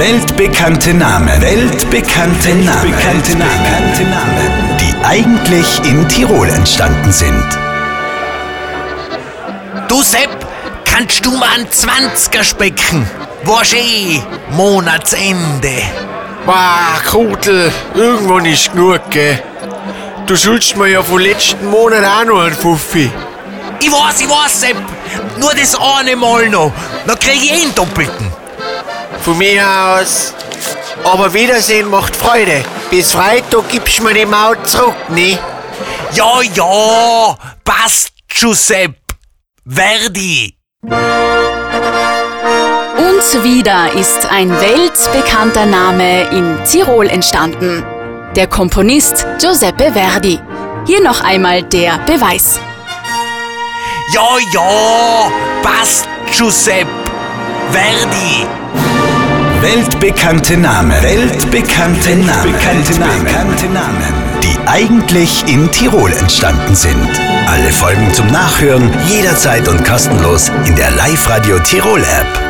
Weltbekannte Namen. Weltbekannte Namen. Weltbekannte Namen. Die eigentlich in Tirol entstanden sind. Du Sepp, kannst du mal einen 20er specken? Warst eh Monatsende. Bah, Krutel, irgendwann ist genug, gell? Du schuldest mir ja von letzten Monat auch noch einen Fuffi. Ich weiß, ich weiß, Sepp. Nur das eine Mal noch. Dann krieg ich eh einen Doppelten. Von mir aus. Aber Wiedersehen macht Freude. Bis Freitag gibst du mir die Maut zurück, ne? Ja, ja, passt, Giuseppe. Verdi. Und wieder ist ein weltbekannter Name in Tirol entstanden. Der Komponist Giuseppe Verdi. Hier noch einmal der Beweis. Ja, ja, passt, Giuseppe. Verdi. Weltbekannte Namen. Weltbekannte Namen. Weltbekannte Namen. Die eigentlich in Tirol entstanden sind. Alle Folgen zum Nachhören jederzeit und kostenlos in der Live-Radio Tirol App.